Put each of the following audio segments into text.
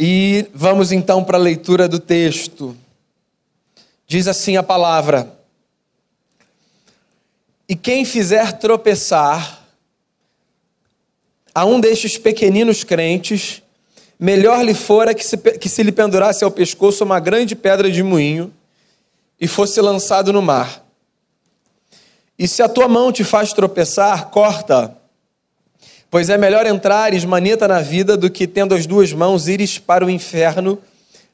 E vamos então para a leitura do texto. Diz assim a palavra: E quem fizer tropeçar a um destes pequeninos crentes, melhor lhe fora que se, que se lhe pendurasse ao pescoço uma grande pedra de moinho e fosse lançado no mar. E se a tua mão te faz tropeçar, corta Pois é melhor entrares maneta na vida do que, tendo as duas mãos, ires para o inferno,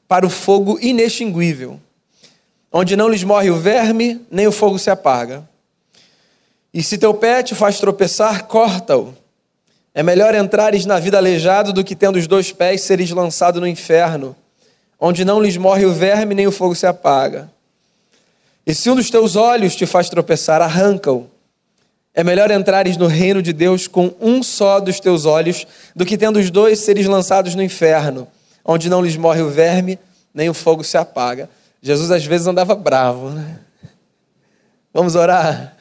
para o fogo inextinguível, onde não lhes morre o verme, nem o fogo se apaga. E se teu pé te faz tropeçar, corta-o. É melhor entrares na vida aleijado do que, tendo os dois pés, seres lançado no inferno, onde não lhes morre o verme, nem o fogo se apaga. E se um dos teus olhos te faz tropeçar, arranca-o. É melhor entrares no reino de Deus com um só dos teus olhos do que tendo os dois seres lançados no inferno, onde não lhes morre o verme, nem o fogo se apaga. Jesus às vezes andava bravo, né? Vamos orar?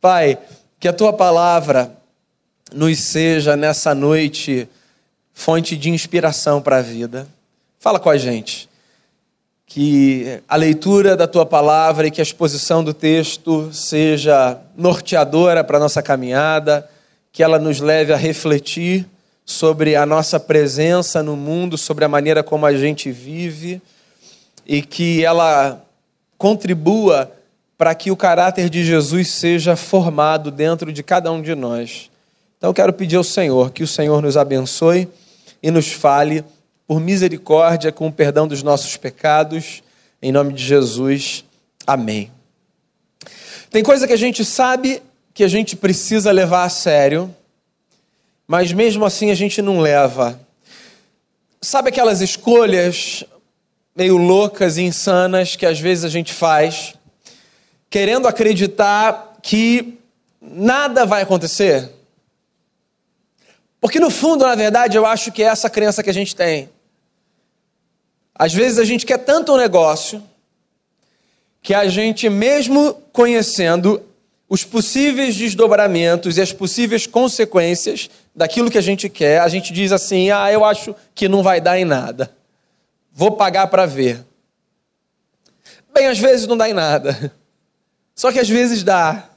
Pai, que a tua palavra nos seja nessa noite fonte de inspiração para a vida. Fala com a gente que a leitura da tua palavra e que a exposição do texto seja norteadora para a nossa caminhada, que ela nos leve a refletir sobre a nossa presença no mundo, sobre a maneira como a gente vive e que ela contribua para que o caráter de Jesus seja formado dentro de cada um de nós. Então, quero pedir ao Senhor que o Senhor nos abençoe e nos fale por misericórdia, com o perdão dos nossos pecados, em nome de Jesus. Amém. Tem coisa que a gente sabe que a gente precisa levar a sério, mas mesmo assim a gente não leva. Sabe aquelas escolhas meio loucas e insanas que às vezes a gente faz, querendo acreditar que nada vai acontecer? Porque no fundo, na verdade, eu acho que é essa crença que a gente tem. Às vezes a gente quer tanto um negócio que a gente, mesmo conhecendo os possíveis desdobramentos e as possíveis consequências daquilo que a gente quer, a gente diz assim: ah, eu acho que não vai dar em nada. Vou pagar para ver. Bem, às vezes não dá em nada. Só que às vezes dá.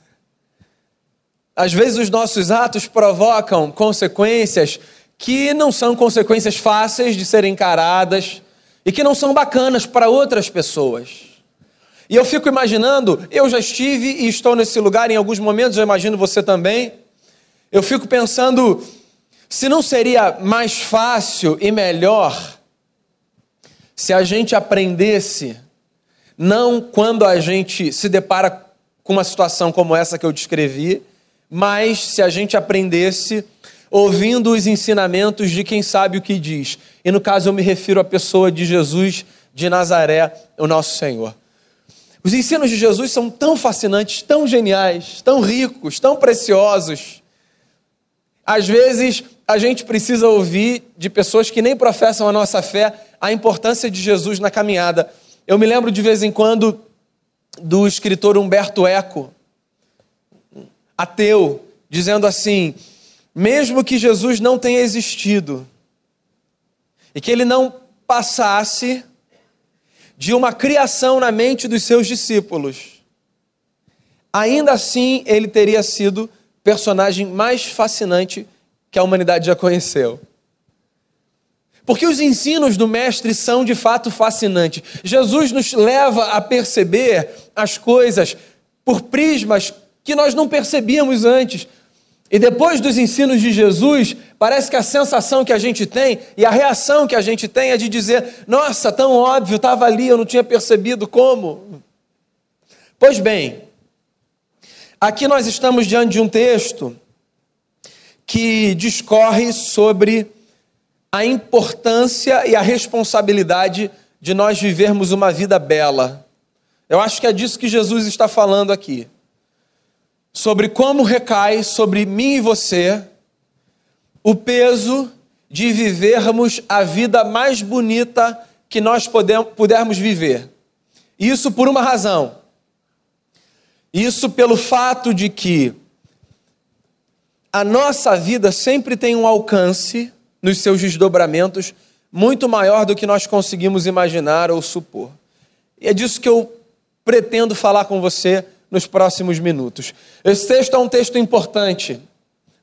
Às vezes os nossos atos provocam consequências que não são consequências fáceis de serem encaradas, e que não são bacanas para outras pessoas. E eu fico imaginando, eu já estive e estou nesse lugar em alguns momentos, eu imagino você também. Eu fico pensando se não seria mais fácil e melhor se a gente aprendesse, não quando a gente se depara com uma situação como essa que eu descrevi, mas se a gente aprendesse ouvindo os ensinamentos de quem sabe o que diz. E no caso eu me refiro à pessoa de Jesus de Nazaré, o nosso Senhor. Os ensinos de Jesus são tão fascinantes, tão geniais, tão ricos, tão preciosos. Às vezes a gente precisa ouvir de pessoas que nem professam a nossa fé a importância de Jesus na caminhada. Eu me lembro de vez em quando do escritor Humberto Eco, ateu, dizendo assim: mesmo que Jesus não tenha existido e que ele não passasse de uma criação na mente dos seus discípulos, ainda assim ele teria sido personagem mais fascinante que a humanidade já conheceu. Porque os ensinos do Mestre são de fato fascinantes. Jesus nos leva a perceber as coisas por prismas que nós não percebíamos antes. E depois dos ensinos de Jesus, parece que a sensação que a gente tem e a reação que a gente tem é de dizer: nossa, tão óbvio, estava ali, eu não tinha percebido como. Pois bem, aqui nós estamos diante de um texto que discorre sobre a importância e a responsabilidade de nós vivermos uma vida bela. Eu acho que é disso que Jesus está falando aqui sobre como recai sobre mim e você o peso de vivermos a vida mais bonita que nós pudermos viver. Isso por uma razão. Isso pelo fato de que a nossa vida sempre tem um alcance nos seus desdobramentos muito maior do que nós conseguimos imaginar ou supor. E é disso que eu pretendo falar com você nos próximos minutos. Esse texto é um texto importante,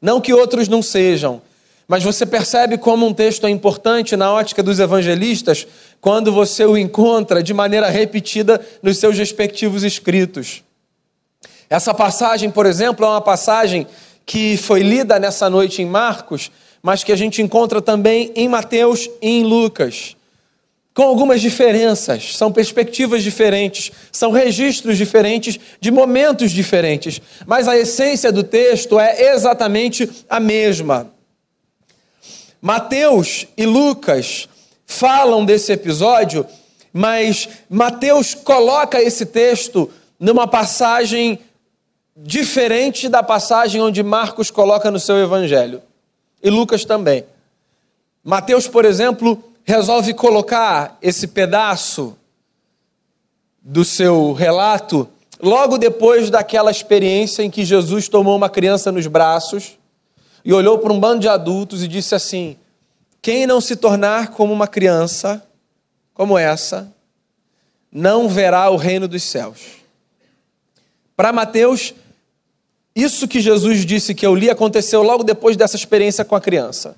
não que outros não sejam, mas você percebe como um texto é importante na ótica dos evangelistas quando você o encontra de maneira repetida nos seus respectivos escritos. Essa passagem, por exemplo, é uma passagem que foi lida nessa noite em Marcos, mas que a gente encontra também em Mateus e em Lucas. Com algumas diferenças, são perspectivas diferentes, são registros diferentes de momentos diferentes, mas a essência do texto é exatamente a mesma. Mateus e Lucas falam desse episódio, mas Mateus coloca esse texto numa passagem diferente da passagem onde Marcos coloca no seu evangelho. E Lucas também. Mateus, por exemplo, resolve colocar esse pedaço do seu relato logo depois daquela experiência em que Jesus tomou uma criança nos braços e olhou para um bando de adultos e disse assim: Quem não se tornar como uma criança, como essa, não verá o reino dos céus. Para Mateus, isso que Jesus disse que eu li aconteceu logo depois dessa experiência com a criança.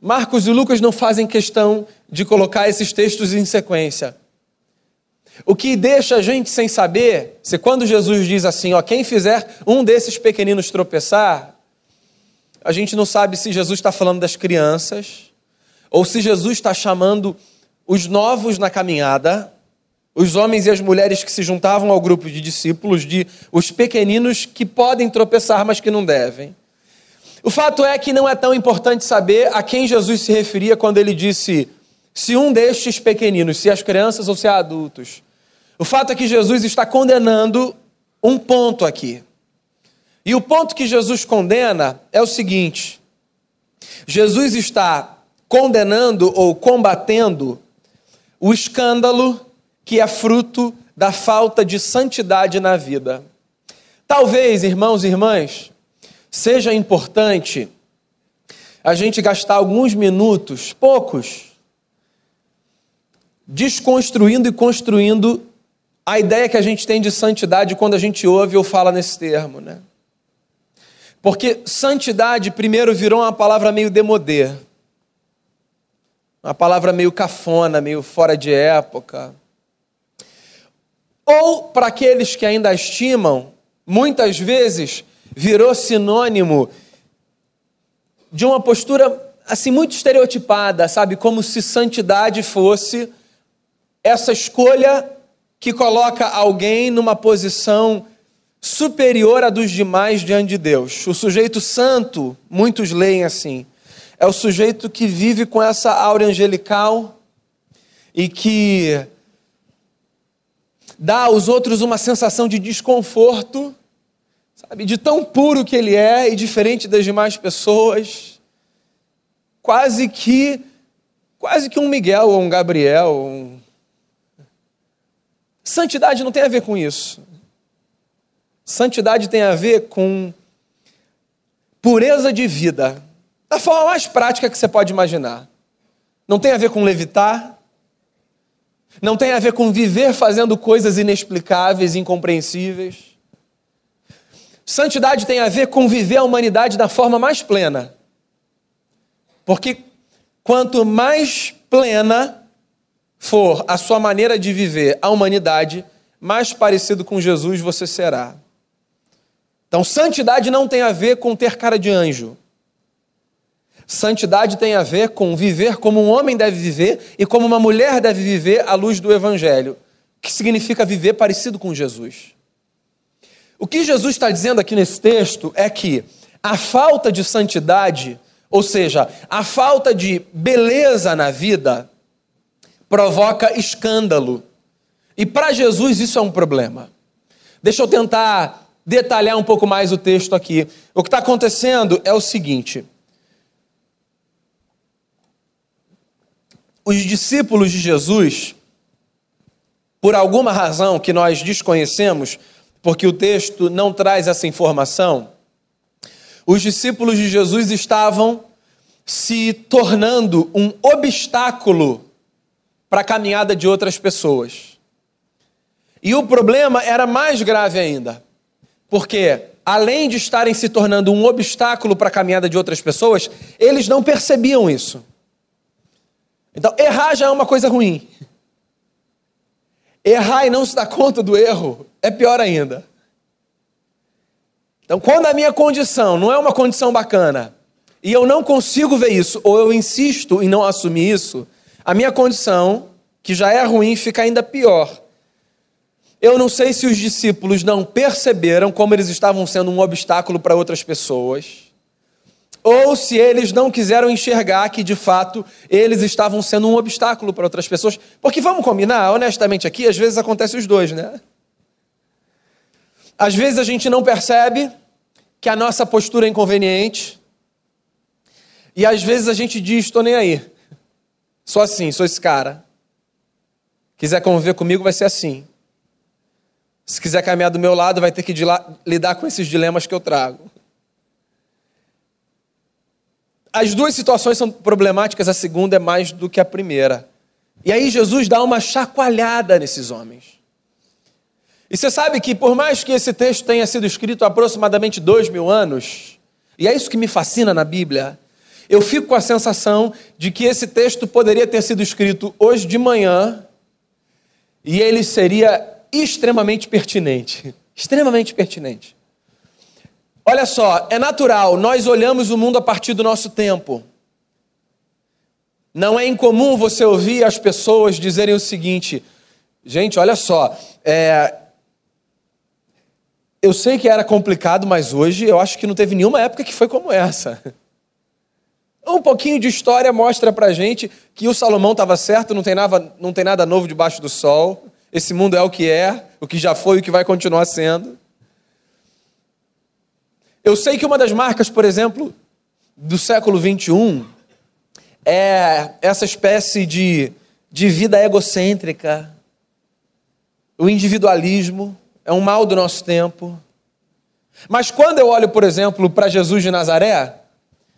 Marcos e Lucas não fazem questão de colocar esses textos em sequência. O que deixa a gente sem saber, se quando Jesus diz assim, ó, quem fizer um desses pequeninos tropeçar, a gente não sabe se Jesus está falando das crianças ou se Jesus está chamando os novos na caminhada, os homens e as mulheres que se juntavam ao grupo de discípulos, de os pequeninos que podem tropeçar, mas que não devem. O fato é que não é tão importante saber a quem Jesus se referia quando ele disse: se um destes pequeninos, se as crianças ou se adultos. O fato é que Jesus está condenando um ponto aqui. E o ponto que Jesus condena é o seguinte: Jesus está condenando ou combatendo o escândalo que é fruto da falta de santidade na vida. Talvez, irmãos e irmãs, seja importante a gente gastar alguns minutos, poucos, desconstruindo e construindo a ideia que a gente tem de santidade quando a gente ouve ou fala nesse termo, né? Porque santidade primeiro virou uma palavra meio demodê. Uma palavra meio cafona, meio fora de época. Ou, para aqueles que ainda estimam, muitas vezes virou sinônimo de uma postura assim muito estereotipada, sabe, como se santidade fosse essa escolha que coloca alguém numa posição superior à dos demais diante de Deus. O sujeito santo, muitos leem assim, é o sujeito que vive com essa aura angelical e que dá aos outros uma sensação de desconforto, sabe, de tão puro que ele é e diferente das demais pessoas. Quase que quase que um Miguel ou um Gabriel, um... Santidade não tem a ver com isso. Santidade tem a ver com pureza de vida, da forma mais prática que você pode imaginar. Não tem a ver com levitar, não tem a ver com viver fazendo coisas inexplicáveis, incompreensíveis. Santidade tem a ver com viver a humanidade da forma mais plena. Porque quanto mais plena for a sua maneira de viver a humanidade, mais parecido com Jesus você será. Então, santidade não tem a ver com ter cara de anjo. Santidade tem a ver com viver como um homem deve viver e como uma mulher deve viver à luz do Evangelho, que significa viver parecido com Jesus. O que Jesus está dizendo aqui nesse texto é que a falta de santidade, ou seja, a falta de beleza na vida, provoca escândalo. E para Jesus isso é um problema. Deixa eu tentar detalhar um pouco mais o texto aqui. O que está acontecendo é o seguinte: os discípulos de Jesus, por alguma razão que nós desconhecemos, porque o texto não traz essa informação, os discípulos de Jesus estavam se tornando um obstáculo para a caminhada de outras pessoas. E o problema era mais grave ainda, porque além de estarem se tornando um obstáculo para a caminhada de outras pessoas, eles não percebiam isso. Então, errar já é uma coisa ruim. Errar e não se dar conta do erro é pior ainda. Então, quando a minha condição não é uma condição bacana, e eu não consigo ver isso, ou eu insisto em não assumir isso, a minha condição, que já é ruim, fica ainda pior. Eu não sei se os discípulos não perceberam como eles estavam sendo um obstáculo para outras pessoas, ou se eles não quiseram enxergar que de fato eles estavam sendo um obstáculo para outras pessoas. Porque vamos combinar, honestamente aqui, às vezes acontece os dois, né? Às vezes a gente não percebe que a nossa postura é inconveniente, e às vezes a gente diz: estou nem aí, sou assim, sou esse cara. Quiser conviver comigo, vai ser assim. Se quiser caminhar do meu lado, vai ter que lidar com esses dilemas que eu trago. As duas situações são problemáticas, a segunda é mais do que a primeira. E aí Jesus dá uma chacoalhada nesses homens. E você sabe que, por mais que esse texto tenha sido escrito há aproximadamente dois mil anos, e é isso que me fascina na Bíblia, eu fico com a sensação de que esse texto poderia ter sido escrito hoje de manhã e ele seria extremamente pertinente. Extremamente pertinente. Olha só, é natural, nós olhamos o mundo a partir do nosso tempo. Não é incomum você ouvir as pessoas dizerem o seguinte: gente, olha só, é... eu sei que era complicado, mas hoje eu acho que não teve nenhuma época que foi como essa. Um pouquinho de história mostra pra gente que o Salomão estava certo, não tem, nada, não tem nada novo debaixo do sol. Esse mundo é o que é, o que já foi e o que vai continuar sendo. Eu sei que uma das marcas, por exemplo, do século XXI é essa espécie de, de vida egocêntrica. O individualismo é um mal do nosso tempo. Mas quando eu olho, por exemplo, para Jesus de Nazaré,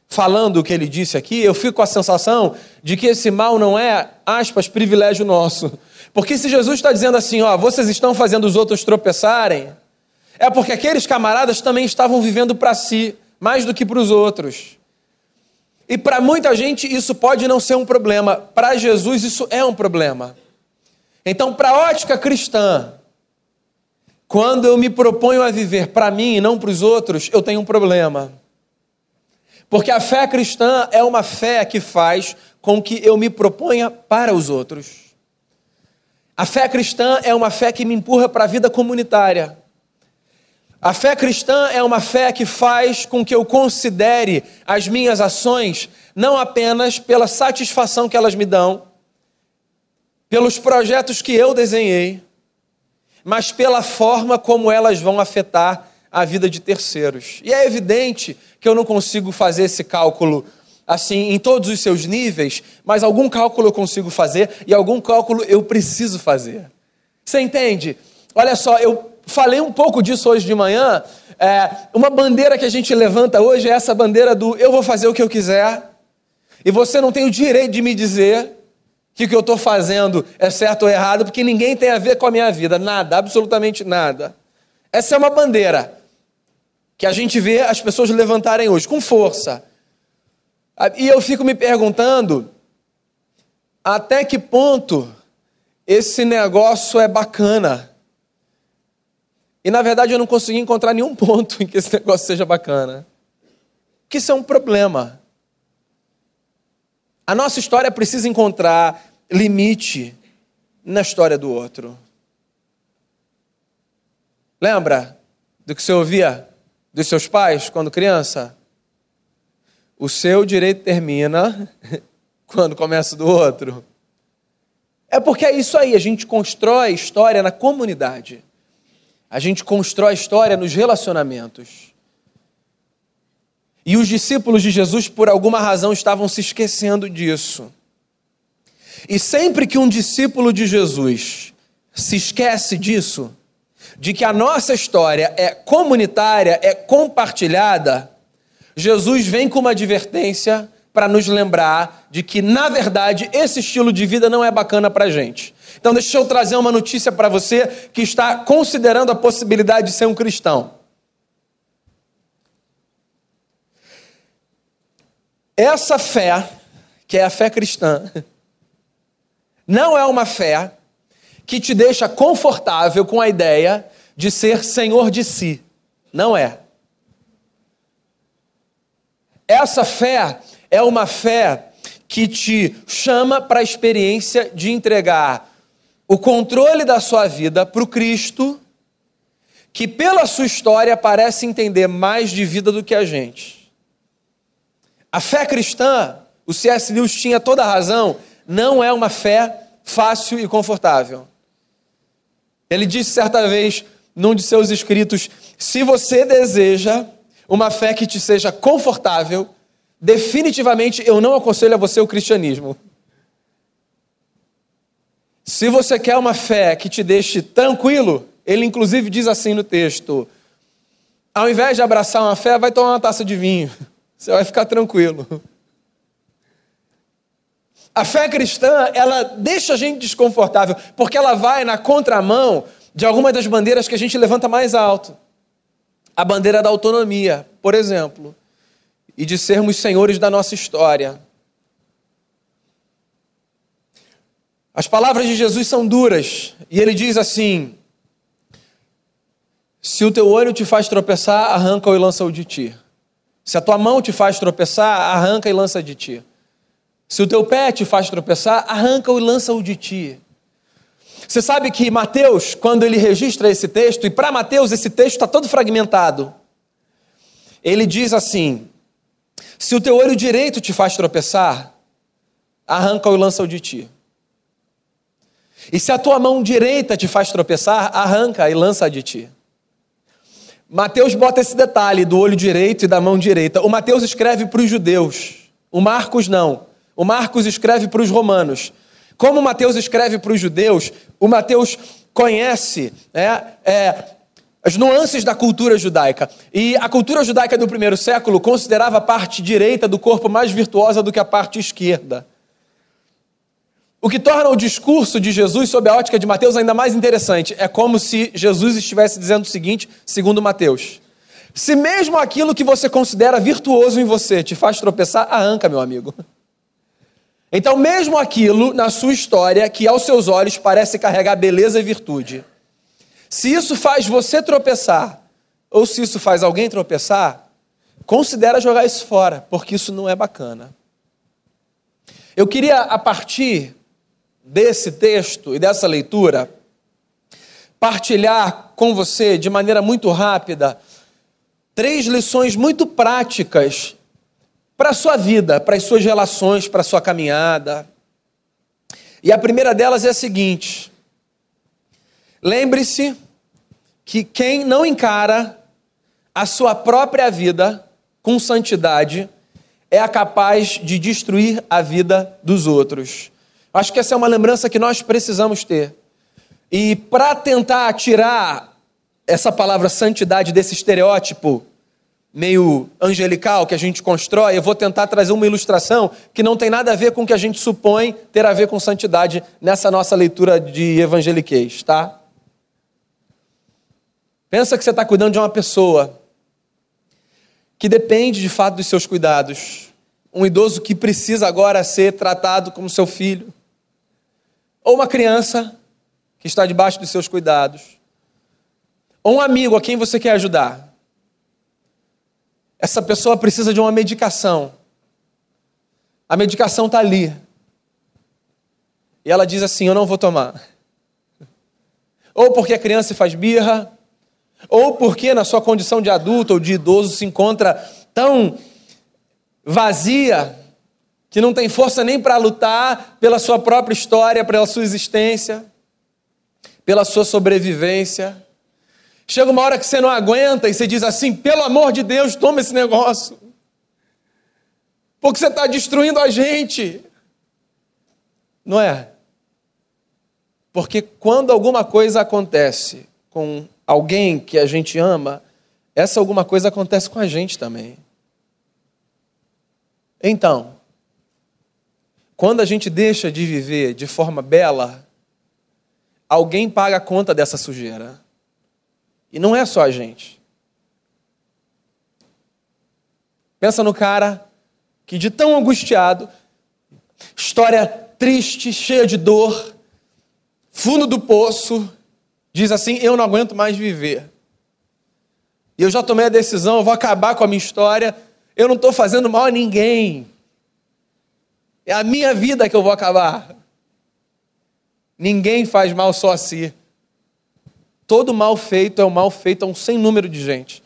falando o que ele disse aqui, eu fico com a sensação de que esse mal não é, aspas, privilégio nosso, porque se Jesus está dizendo assim, ó, vocês estão fazendo os outros tropeçarem, é porque aqueles camaradas também estavam vivendo para si, mais do que para os outros. E para muita gente isso pode não ser um problema, para Jesus isso é um problema. Então, para a ótica cristã, quando eu me proponho a viver para mim e não para os outros, eu tenho um problema. Porque a fé cristã é uma fé que faz com que eu me proponha para os outros. A fé cristã é uma fé que me empurra para a vida comunitária. A fé cristã é uma fé que faz com que eu considere as minhas ações não apenas pela satisfação que elas me dão, pelos projetos que eu desenhei, mas pela forma como elas vão afetar a vida de terceiros. E é evidente que eu não consigo fazer esse cálculo assim em todos os seus níveis, mas algum cálculo eu consigo fazer e algum cálculo eu preciso fazer. Você entende? Olha só, eu falei um pouco disso hoje de manhã. É, uma bandeira que a gente levanta hoje é essa bandeira do eu vou fazer o que eu quiser e você não tem o direito de me dizer que o que eu estou fazendo é certo ou errado, porque ninguém tem a ver com a minha vida, nada, absolutamente nada. Essa é uma bandeira que a gente vê as pessoas levantarem hoje com força. E eu fico me perguntando até que ponto esse negócio é bacana. E na verdade eu não consegui encontrar nenhum ponto em que esse negócio seja bacana. Que isso é um problema. A nossa história precisa encontrar limite na história do outro. Lembra do que você ouvia dos seus pais quando criança? O seu direito termina quando começa do outro. É porque é isso aí, a gente constrói história na comunidade. A gente constrói história nos relacionamentos. E os discípulos de Jesus, por alguma razão, estavam se esquecendo disso. E sempre que um discípulo de Jesus se esquece disso, de que a nossa história é comunitária, é compartilhada, Jesus vem com uma advertência para nos lembrar de que, na verdade, esse estilo de vida não é bacana para a gente. Então, deixa eu trazer uma notícia para você que está considerando a possibilidade de ser um cristão. Essa fé, que é a fé cristã, não é uma fé que te deixa confortável com a ideia de ser senhor de si. Não é. Essa fé é uma fé que te chama para a experiência de entregar o controle da sua vida para o Cristo, que pela sua história parece entender mais de vida do que a gente. A fé cristã, o C.S. Lewis tinha toda a razão, não é uma fé fácil e confortável. Ele disse certa vez num de seus escritos: se você deseja uma fé que te seja confortável, definitivamente eu não aconselho a você o cristianismo. Se você quer uma fé que te deixe tranquilo, ele inclusive diz assim no texto: ao invés de abraçar uma fé, vai tomar uma taça de vinho. Você vai ficar tranquilo. A fé cristã, ela deixa a gente desconfortável, porque ela vai na contramão de algumas das bandeiras que a gente levanta mais alto. A bandeira da autonomia, por exemplo, e de sermos senhores da nossa história. As palavras de Jesus são duras e ele diz assim: Se o teu olho te faz tropeçar, arranca-o e lança-o de ti. Se a tua mão te faz tropeçar, arranca e lança de ti. Se o teu pé te faz tropeçar, arranca-o e lança-o de ti. Você sabe que Mateus, quando ele registra esse texto, e para Mateus esse texto está todo fragmentado, ele diz assim: Se o teu olho direito te faz tropeçar, arranca-o e lança-o de ti. E se a tua mão direita te faz tropeçar, arranca e lança de ti. Mateus bota esse detalhe do olho direito e da mão direita. O Mateus escreve para os judeus, o Marcos não. O Marcos escreve para os romanos. Como o Mateus escreve para os judeus, o Mateus conhece é, é, as nuances da cultura judaica. E a cultura judaica do primeiro século considerava a parte direita do corpo mais virtuosa do que a parte esquerda. O que torna o discurso de Jesus sob a ótica de Mateus ainda mais interessante. É como se Jesus estivesse dizendo o seguinte, segundo Mateus: Se mesmo aquilo que você considera virtuoso em você te faz tropeçar, arranca, meu amigo. Então, mesmo aquilo na sua história que aos seus olhos parece carregar beleza e virtude, se isso faz você tropeçar, ou se isso faz alguém tropeçar, considera jogar isso fora, porque isso não é bacana. Eu queria, a partir desse texto e dessa leitura, partilhar com você de maneira muito rápida três lições muito práticas para a sua vida, para as suas relações, para a sua caminhada. E a primeira delas é a seguinte: lembre-se que quem não encara a sua própria vida com santidade é capaz de destruir a vida dos outros. Acho que essa é uma lembrança que nós precisamos ter. E para tentar tirar essa palavra santidade desse estereótipo meio angelical que a gente constrói, eu vou tentar trazer uma ilustração que não tem nada a ver com o que a gente supõe ter a ver com santidade nessa nossa leitura de evangeliquez, tá? Pensa que você está cuidando de uma pessoa que depende de fato dos seus cuidados. Um idoso que precisa agora ser tratado como seu filho ou uma criança que está debaixo dos seus cuidados, ou um amigo a quem você quer ajudar. Essa pessoa precisa de uma medicação. A medicação está ali. E ela diz assim: Eu não vou tomar. Ou porque a criança faz birra, ou porque na sua condição de adulto ou de idoso se encontra tão vazia que não tem força nem para lutar pela sua própria história, pela sua existência, pela sua sobrevivência. Chega uma hora que você não aguenta e você diz assim: pelo amor de Deus, toma esse negócio. Porque você está destruindo a gente. Não é? Porque quando alguma coisa acontece com alguém que a gente ama, essa alguma coisa acontece com a gente também. Então, quando a gente deixa de viver de forma bela, alguém paga a conta dessa sujeira. E não é só a gente. Pensa no cara que, de tão angustiado, história triste, cheia de dor, fundo do poço, diz assim: Eu não aguento mais viver. E eu já tomei a decisão, eu vou acabar com a minha história. Eu não estou fazendo mal a ninguém. É a minha vida que eu vou acabar. Ninguém faz mal só a si. Todo mal feito é um mal feito a um sem número de gente.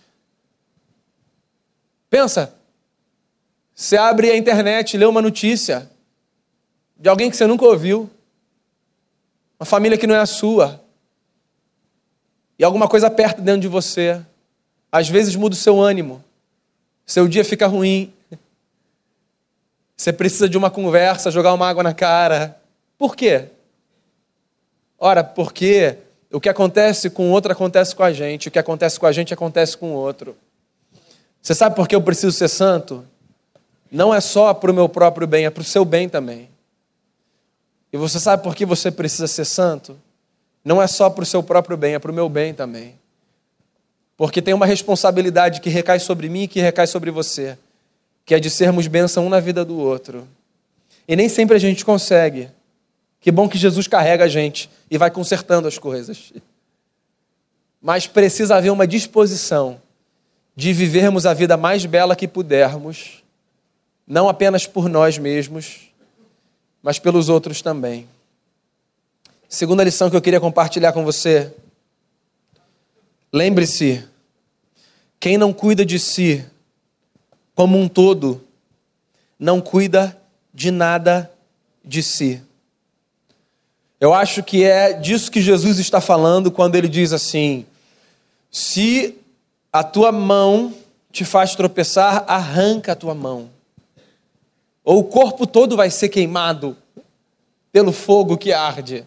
Pensa, você abre a internet, lê uma notícia de alguém que você nunca ouviu, uma família que não é a sua, e alguma coisa aperta dentro de você. Às vezes muda o seu ânimo, seu dia fica ruim, você precisa de uma conversa, jogar uma água na cara. Por quê? Ora, porque o que acontece com o outro acontece com a gente, o que acontece com a gente acontece com o outro. Você sabe por que eu preciso ser santo? Não é só para o meu próprio bem, é para o seu bem também. E você sabe por que você precisa ser santo? Não é só para o seu próprio bem, é para o meu bem também. Porque tem uma responsabilidade que recai sobre mim e que recai sobre você, que é de sermos bênção um na vida do outro. E nem sempre a gente consegue. Que bom que Jesus carrega a gente e vai consertando as coisas. Mas precisa haver uma disposição de vivermos a vida mais bela que pudermos, não apenas por nós mesmos, mas pelos outros também. Segunda lição que eu queria compartilhar com você. Lembre-se, quem não cuida de si como um todo, não cuida de nada de si. Eu acho que é disso que Jesus está falando quando ele diz assim: se a tua mão te faz tropeçar, arranca a tua mão. Ou o corpo todo vai ser queimado pelo fogo que arde.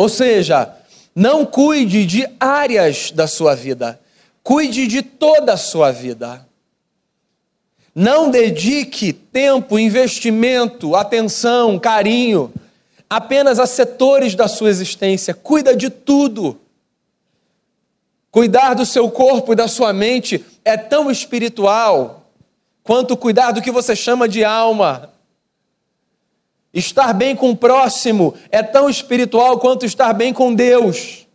Ou seja, não cuide de áreas da sua vida, cuide de toda a sua vida. Não dedique tempo, investimento, atenção, carinho apenas a setores da sua existência, cuida de tudo. Cuidar do seu corpo e da sua mente é tão espiritual quanto cuidar do que você chama de alma. Estar bem com o próximo é tão espiritual quanto estar bem com Deus.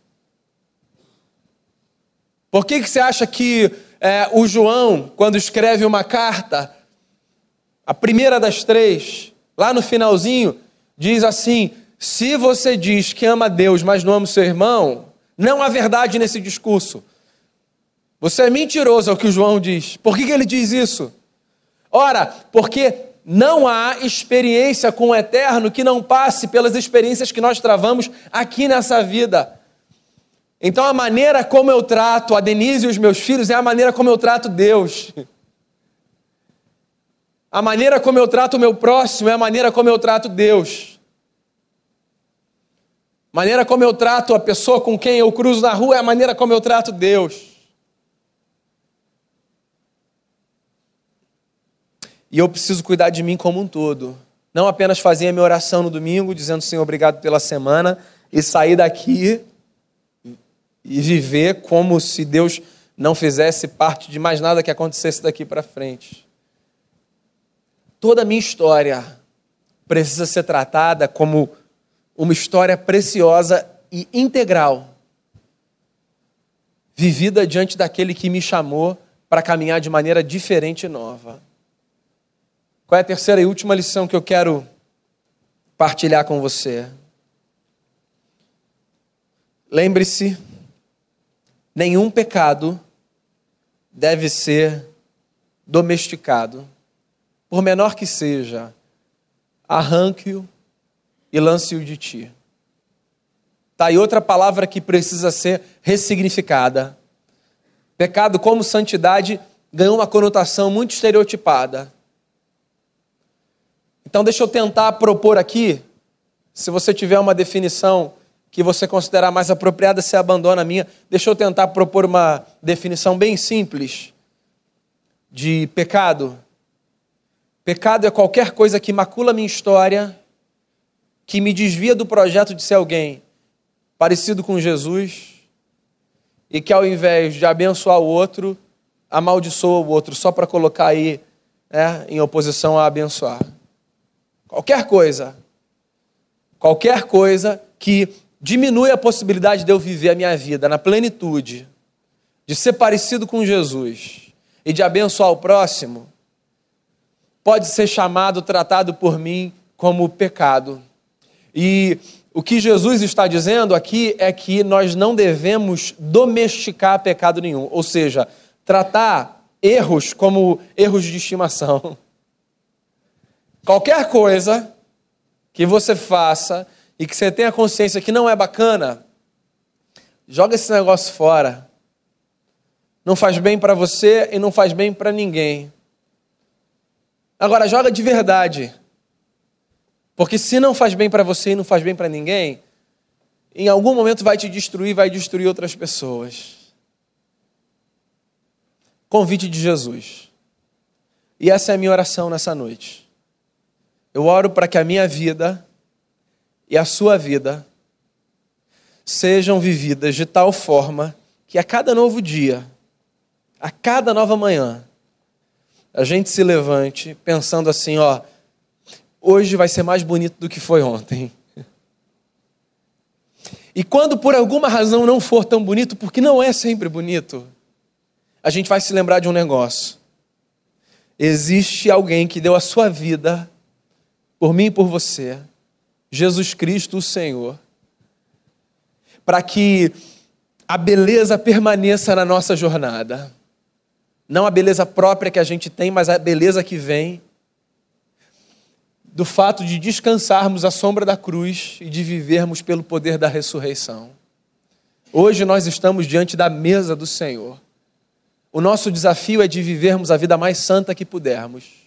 Por que, que você acha que é, o João, quando escreve uma carta, a primeira das três, lá no finalzinho, diz assim: se você diz que ama Deus, mas não ama o seu irmão, não há verdade nesse discurso. Você é mentiroso, é o que o João diz. Por que, que ele diz isso? Ora, porque não há experiência com o eterno que não passe pelas experiências que nós travamos aqui nessa vida. Então, a maneira como eu trato a Denise e os meus filhos é a maneira como eu trato Deus. A maneira como eu trato o meu próximo é a maneira como eu trato Deus. A maneira como eu trato a pessoa com quem eu cruzo na rua é a maneira como eu trato Deus. E eu preciso cuidar de mim como um todo. Não apenas fazer a minha oração no domingo, dizendo Senhor, obrigado pela semana, e sair daqui e viver como se Deus não fizesse parte de mais nada que acontecesse daqui para frente. Toda a minha história precisa ser tratada como uma história preciosa e integral, vivida diante daquele que me chamou para caminhar de maneira diferente e nova. Qual é a terceira e última lição que eu quero partilhar com você? Lembre-se, nenhum pecado deve ser domesticado por menor que seja, arranque-o e lance-o de ti. Tá aí outra palavra que precisa ser ressignificada. Pecado como santidade ganhou uma conotação muito estereotipada. Então deixa eu tentar propor aqui, se você tiver uma definição que você considerar mais apropriada, você abandona a minha. Deixa eu tentar propor uma definição bem simples de pecado Pecado é qualquer coisa que macula minha história, que me desvia do projeto de ser alguém parecido com Jesus e que ao invés de abençoar o outro, amaldiçoa o outro só para colocar aí né, em oposição a abençoar. Qualquer coisa, qualquer coisa que diminui a possibilidade de eu viver a minha vida na plenitude, de ser parecido com Jesus e de abençoar o próximo, pode ser chamado, tratado por mim como pecado. E o que Jesus está dizendo aqui é que nós não devemos domesticar pecado nenhum, ou seja, tratar erros como erros de estimação. Qualquer coisa que você faça e que você tenha consciência que não é bacana, joga esse negócio fora. Não faz bem para você e não faz bem para ninguém. Agora, joga de verdade. Porque se não faz bem para você e não faz bem para ninguém, em algum momento vai te destruir, vai destruir outras pessoas. Convite de Jesus. E essa é a minha oração nessa noite. Eu oro para que a minha vida e a sua vida sejam vividas de tal forma que a cada novo dia, a cada nova manhã, a gente se levante pensando assim, ó, hoje vai ser mais bonito do que foi ontem. E quando por alguma razão não for tão bonito, porque não é sempre bonito, a gente vai se lembrar de um negócio. Existe alguém que deu a sua vida por mim e por você, Jesus Cristo, o Senhor, para que a beleza permaneça na nossa jornada. Não a beleza própria que a gente tem, mas a beleza que vem do fato de descansarmos à sombra da cruz e de vivermos pelo poder da ressurreição. Hoje nós estamos diante da mesa do Senhor. O nosso desafio é de vivermos a vida mais santa que pudermos.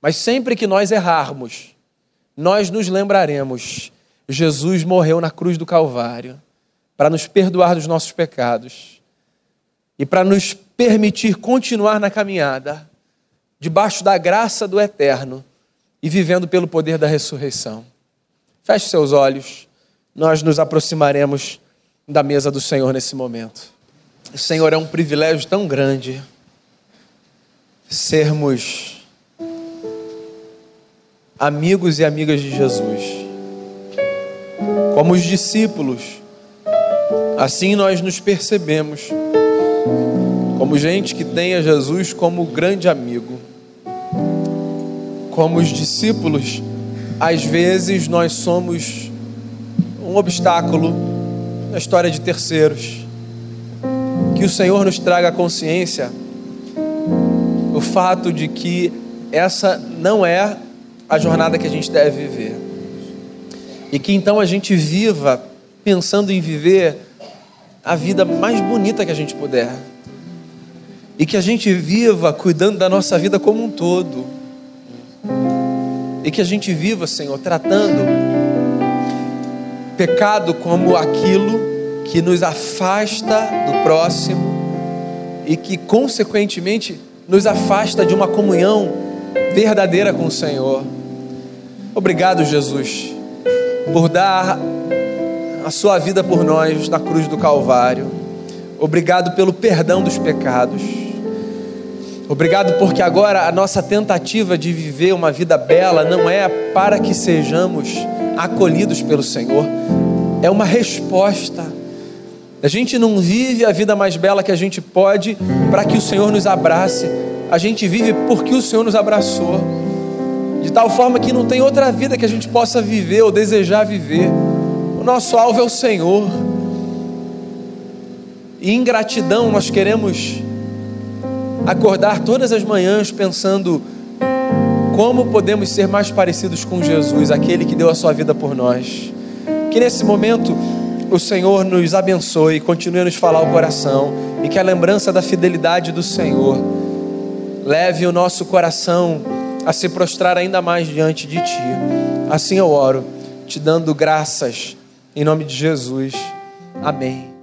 Mas sempre que nós errarmos, nós nos lembraremos: Jesus morreu na cruz do Calvário para nos perdoar dos nossos pecados e para nos permitir continuar na caminhada, debaixo da graça do Eterno e vivendo pelo poder da ressurreição. Feche seus olhos, nós nos aproximaremos da mesa do Senhor nesse momento. Senhor, é um privilégio tão grande sermos amigos e amigas de Jesus. Como os discípulos, assim nós nos percebemos como gente que tem a Jesus como grande amigo como os discípulos, às vezes nós somos um obstáculo na história de terceiros. Que o Senhor nos traga a consciência o fato de que essa não é a jornada que a gente deve viver. E que então a gente viva pensando em viver a vida mais bonita que a gente puder. E que a gente viva cuidando da nossa vida como um todo e que a gente viva, Senhor, tratando pecado como aquilo que nos afasta do próximo e que, consequentemente, nos afasta de uma comunhão verdadeira com o Senhor. Obrigado, Jesus, por dar a sua vida por nós na cruz do Calvário. Obrigado pelo perdão dos pecados. Obrigado porque agora a nossa tentativa de viver uma vida bela não é para que sejamos acolhidos pelo Senhor, é uma resposta. A gente não vive a vida mais bela que a gente pode para que o Senhor nos abrace, a gente vive porque o Senhor nos abraçou, de tal forma que não tem outra vida que a gente possa viver ou desejar viver. O nosso alvo é o Senhor. E em gratidão nós queremos acordar todas as manhãs pensando como podemos ser mais parecidos com Jesus, aquele que deu a sua vida por nós. Que nesse momento o Senhor nos abençoe, continue a nos falar o coração e que a lembrança da fidelidade do Senhor leve o nosso coração a se prostrar ainda mais diante de Ti. Assim eu oro, te dando graças em nome de Jesus. Amém.